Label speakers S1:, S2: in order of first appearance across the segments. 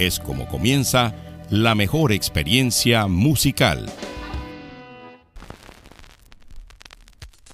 S1: es como comienza la mejor experiencia musical.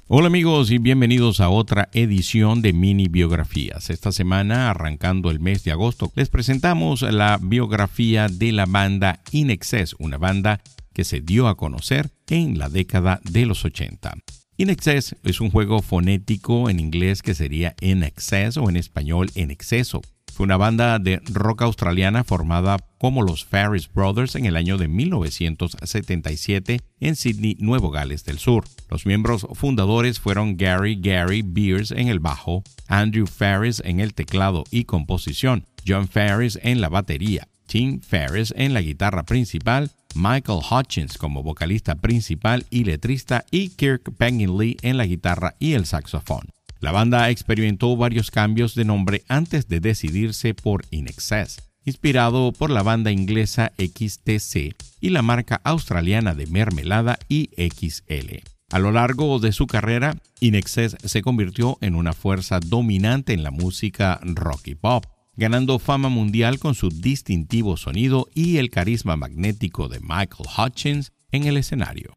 S1: Hola amigos y bienvenidos a otra edición de Mini Biografías. Esta semana, arrancando el mes de agosto, les presentamos la biografía de la banda In Excess, una banda que se dio a conocer en la década de los 80. In Excess es un juego fonético en inglés que sería en excess o en español en exceso. Fue una banda de rock australiana formada como los Ferris Brothers en el año de 1977 en Sydney, Nuevo Gales del Sur. Los miembros fundadores fueron Gary Gary Beers en el bajo, Andrew Ferris en el teclado y composición, John Ferris en la batería, Tim Ferris en la guitarra principal, Michael Hutchins como vocalista principal y letrista y Kirk Lee en la guitarra y el saxofón. La banda experimentó varios cambios de nombre antes de decidirse por In Excess, inspirado por la banda inglesa XTC y la marca australiana de mermelada IXL. A lo largo de su carrera, In Excess se convirtió en una fuerza dominante en la música rock y pop, ganando fama mundial con su distintivo sonido y el carisma magnético de Michael Hutchins en el escenario.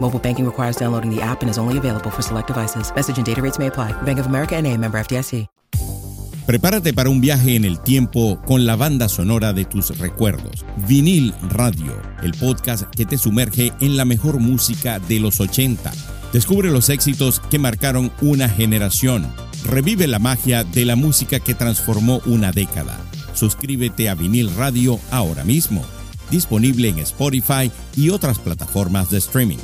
S2: Mobile banking requires downloading the app and is only available for select devices. Message and data rates may apply. Bank of America and a member FDIC.
S1: Prepárate para un viaje en el tiempo con la banda sonora de tus recuerdos. Vinil Radio, el podcast que te sumerge en la mejor música de los 80. Descubre los éxitos que marcaron una generación. Revive la magia de la música que transformó una década. Suscríbete a Vinil Radio ahora mismo. Disponible en Spotify y otras plataformas de streaming.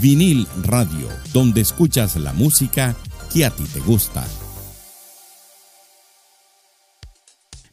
S1: Vinil Radio, donde escuchas la música que a ti te gusta.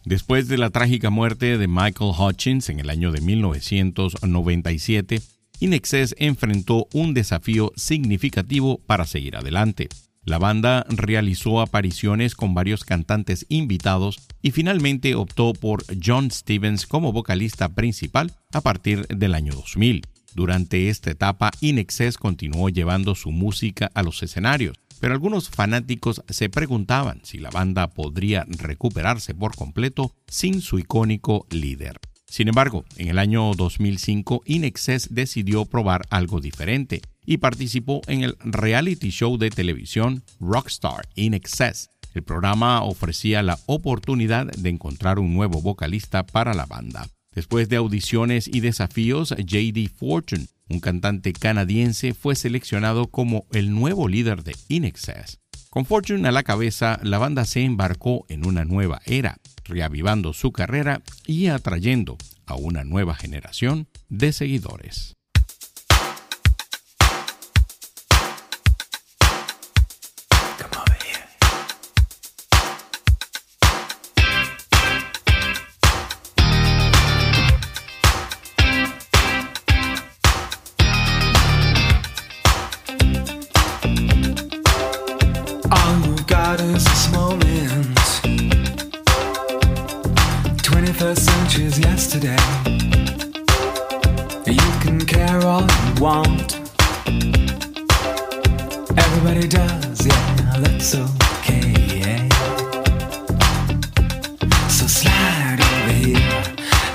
S1: Después de la trágica muerte de Michael Hutchins en el año de 1997, Inexcess enfrentó un desafío significativo para seguir adelante. La banda realizó apariciones con varios cantantes invitados y finalmente optó por John Stevens como vocalista principal a partir del año 2000. Durante esta etapa, Inexcess continuó llevando su música a los escenarios, pero algunos fanáticos se preguntaban si la banda podría recuperarse por completo sin su icónico líder. Sin embargo, en el año 2005, Inexcess decidió probar algo diferente y participó en el reality show de televisión Rockstar Inexcess. El programa ofrecía la oportunidad de encontrar un nuevo vocalista para la banda. Después de audiciones y desafíos, JD Fortune un cantante canadiense, fue seleccionado como el nuevo líder de Inexcess. Con Fortune a la cabeza, la banda se embarcó en una nueva era, reavivando su carrera y atrayendo a una nueva generación de seguidores.
S3: right over here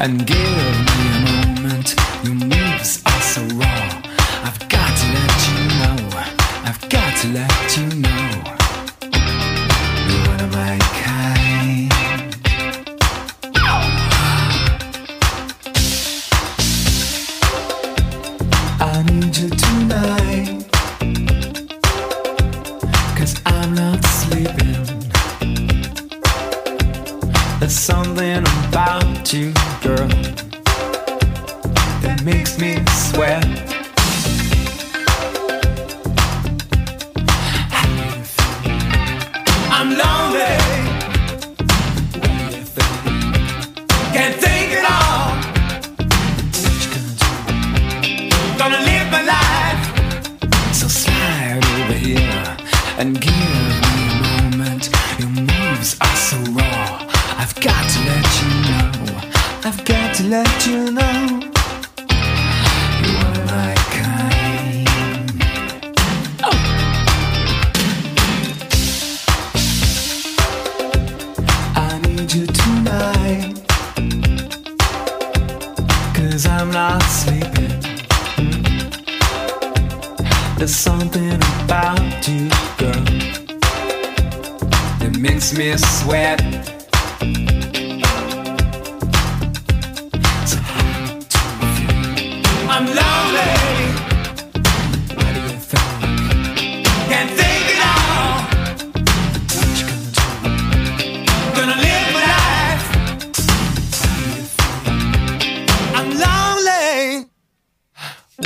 S3: and give me a moment. Your moves are so raw. I've got to let you know. I've got to let you know. You wanna make. Your moves are so raw. I've got to let you know. I've got to let you know.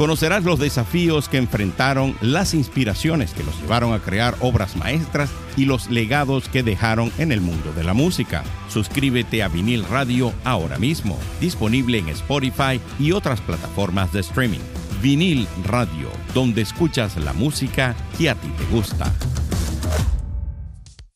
S1: Conocerás los desafíos que enfrentaron, las inspiraciones que los llevaron a crear obras maestras y los legados que dejaron en el mundo de la música. Suscríbete a Vinil Radio ahora mismo, disponible en Spotify y otras plataformas de streaming. Vinil Radio, donde escuchas la música que a ti te gusta.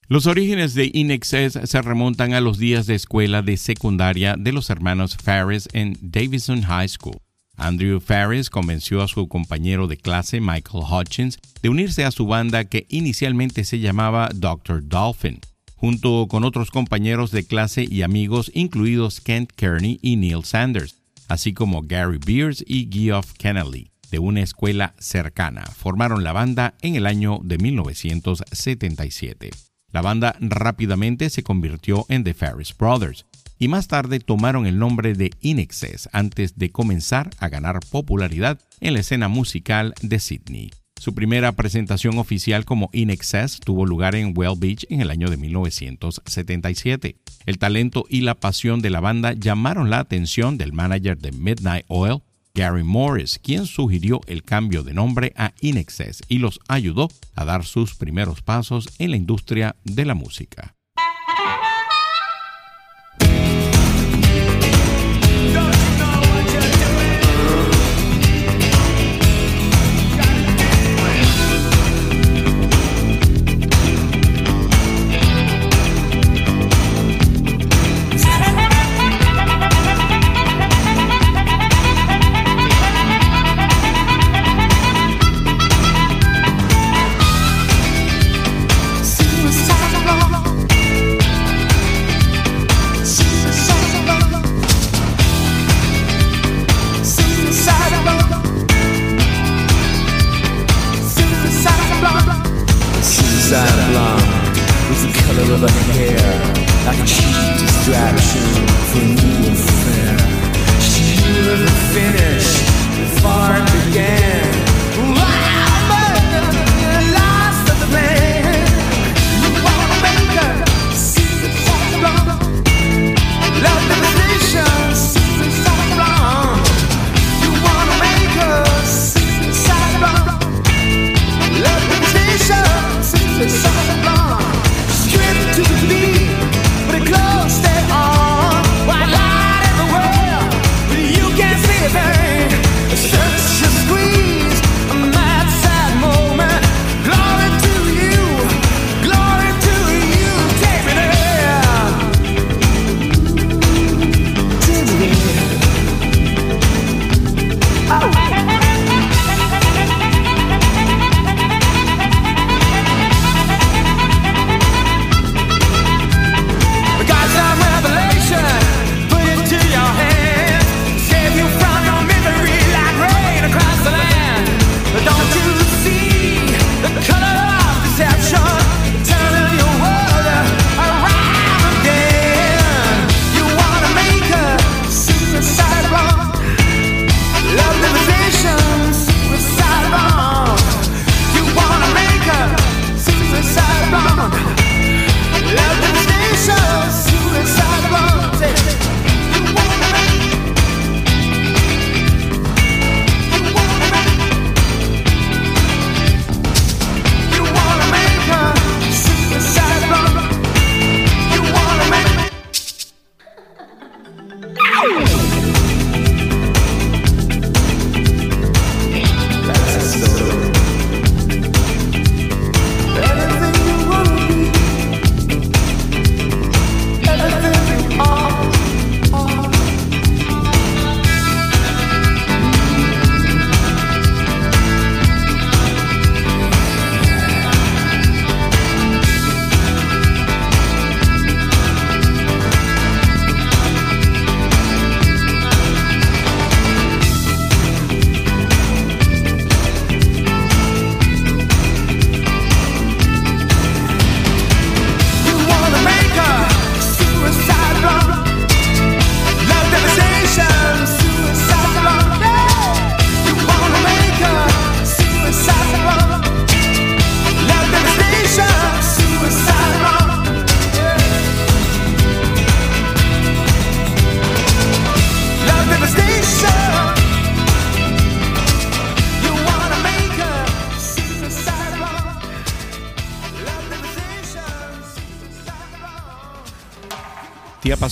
S1: Los orígenes de Inexcess se remontan a los días de escuela de secundaria de los hermanos Ferris en Davidson High School. Andrew Ferris convenció a su compañero de clase Michael Hutchins de unirse a su banda que inicialmente se llamaba Dr. Dolphin, junto con otros compañeros de clase y amigos incluidos Kent Kearney y Neil Sanders, así como Gary Beers y Geoff Kennelly, de una escuela cercana. Formaron la banda en el año de 1977. La banda rápidamente se convirtió en The Ferris Brothers y más tarde tomaron el nombre de Inexcess antes de comenzar a ganar popularidad en la escena musical de Sydney. Su primera presentación oficial como Inexcess tuvo lugar en Well Beach en el año de 1977. El talento y la pasión de la banda llamaron la atención del manager de Midnight Oil, Gary Morris, quien sugirió el cambio de nombre a Inexcess y los ayudó a dar sus primeros pasos en la industria de la música.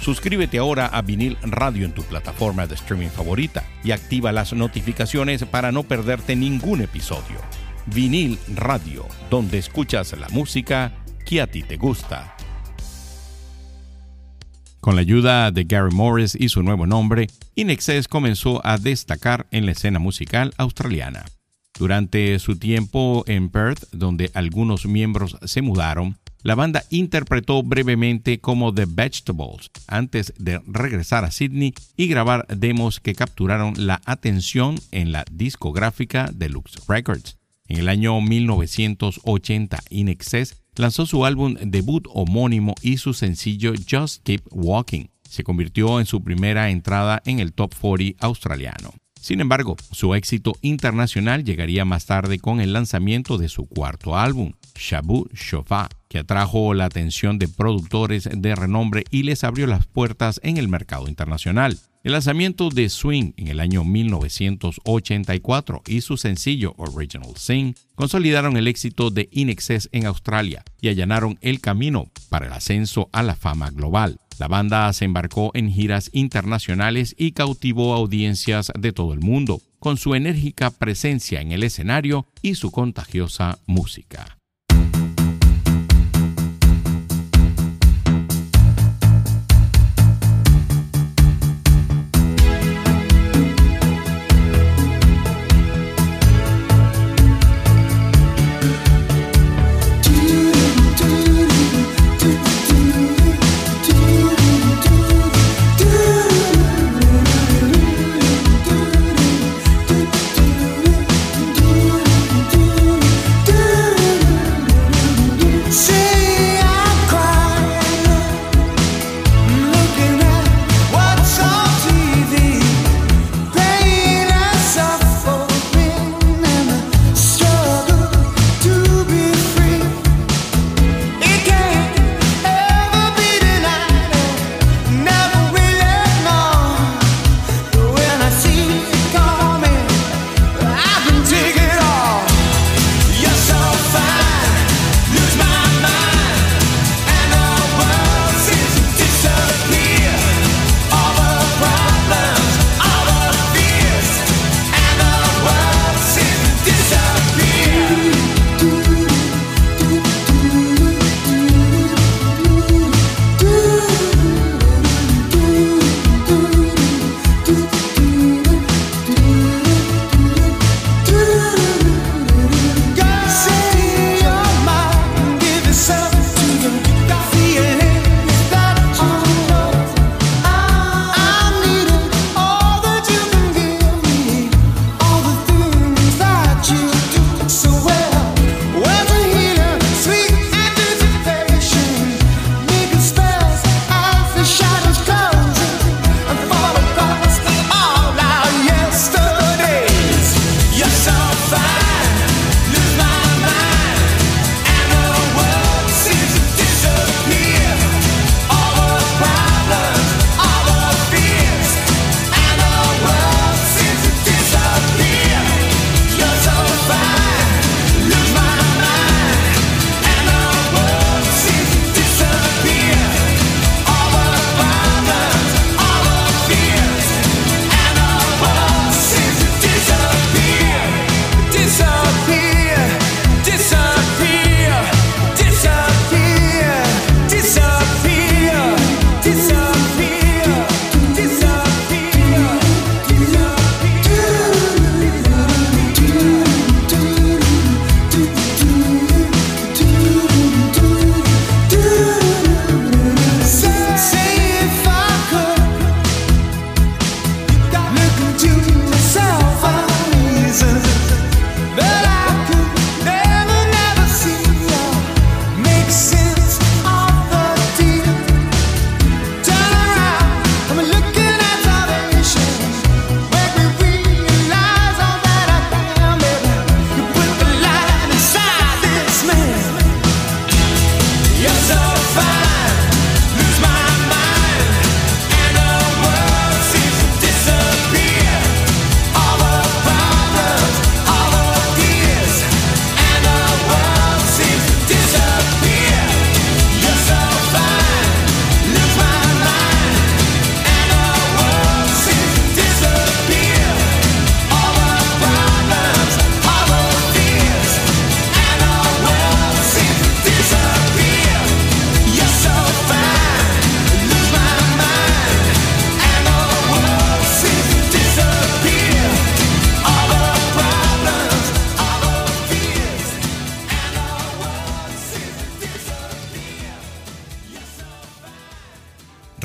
S1: Suscríbete ahora a Vinil Radio en tu plataforma de streaming favorita y activa las notificaciones para no perderte ningún episodio. Vinil Radio, donde escuchas la música que a ti te gusta. Con la ayuda de Gary Morris y su nuevo nombre, Inexcess comenzó a destacar en la escena musical australiana. Durante su tiempo en Perth, donde algunos miembros se mudaron, la banda interpretó brevemente como The Vegetables antes de regresar a Sydney y grabar demos que capturaron la atención en la discográfica Deluxe Records. En el año 1980, In Excess lanzó su álbum debut homónimo y su sencillo Just Keep Walking. Se convirtió en su primera entrada en el top 40 australiano. Sin embargo, su éxito internacional llegaría más tarde con el lanzamiento de su cuarto álbum, Shabu Shofa, que atrajo la atención de productores de renombre y les abrió las puertas en el mercado internacional. El lanzamiento de Swing en el año 1984 y su sencillo Original Sing consolidaron el éxito de In en Australia y allanaron el camino para el ascenso a la fama global. La banda se embarcó en giras internacionales y cautivó audiencias de todo el mundo, con su enérgica presencia en el escenario y su contagiosa música.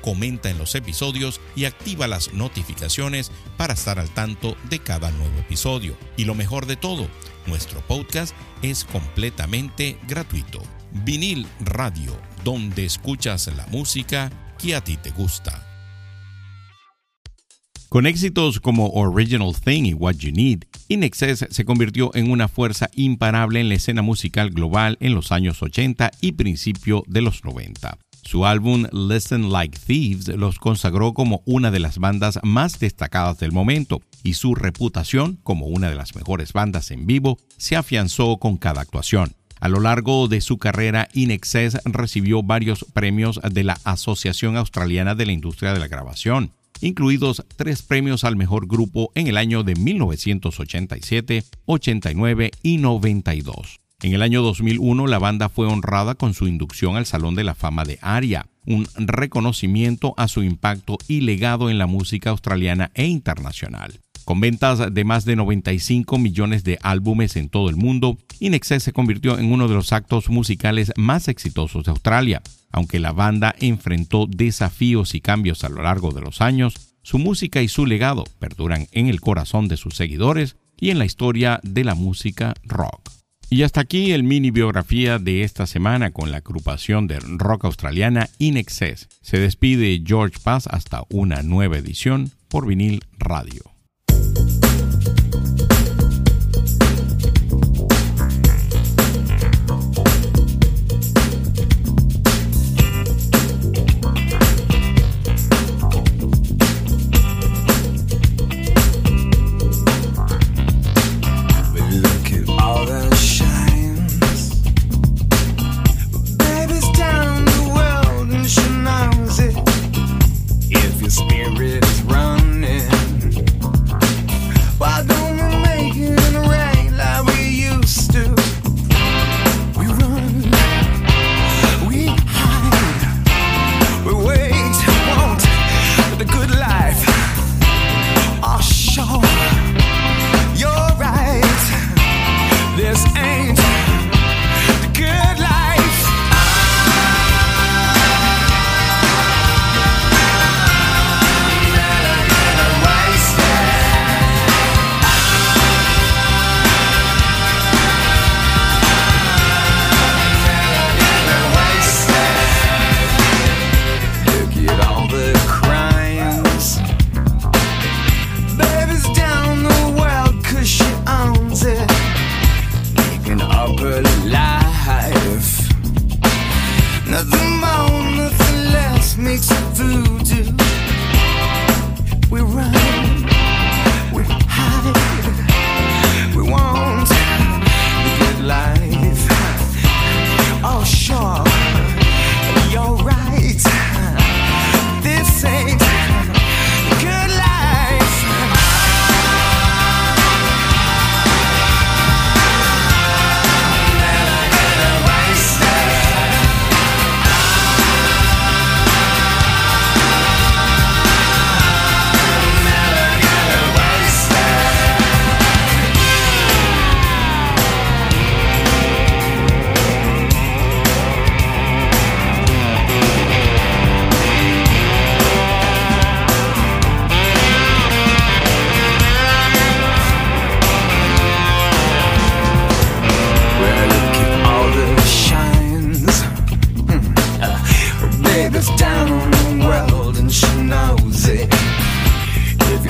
S1: comenta en los episodios y activa las notificaciones para estar al tanto de cada nuevo episodio. Y lo mejor de todo, nuestro podcast es completamente gratuito. Vinil Radio, donde escuchas la música que a ti te gusta. Con éxitos como Original Thing y What You Need, Inexcess se convirtió en una fuerza imparable en la escena musical global en los años 80 y principio de los 90. Su álbum Listen Like Thieves los consagró como una de las bandas más destacadas del momento y su reputación como una de las mejores bandas en vivo se afianzó con cada actuación. A lo largo de su carrera, In recibió varios premios de la Asociación Australiana de la Industria de la Grabación, incluidos tres premios al mejor grupo en el año de 1987, 89 y 92. En el año 2001 la banda fue honrada con su inducción al Salón de la Fama de ARIA, un reconocimiento a su impacto y legado en la música australiana e internacional. Con ventas de más de 95 millones de álbumes en todo el mundo, Inexcess se convirtió en uno de los actos musicales más exitosos de Australia. Aunque la banda enfrentó desafíos y cambios a lo largo de los años, su música y su legado perduran en el corazón de sus seguidores y en la historia de la música rock. Y hasta aquí el mini biografía de esta semana con la agrupación de rock australiana In Excess. Se despide George Paz hasta una nueva edición por vinil radio.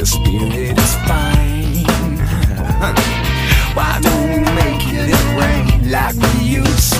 S3: your spirit is fine. Why don't we make it rain like we used to?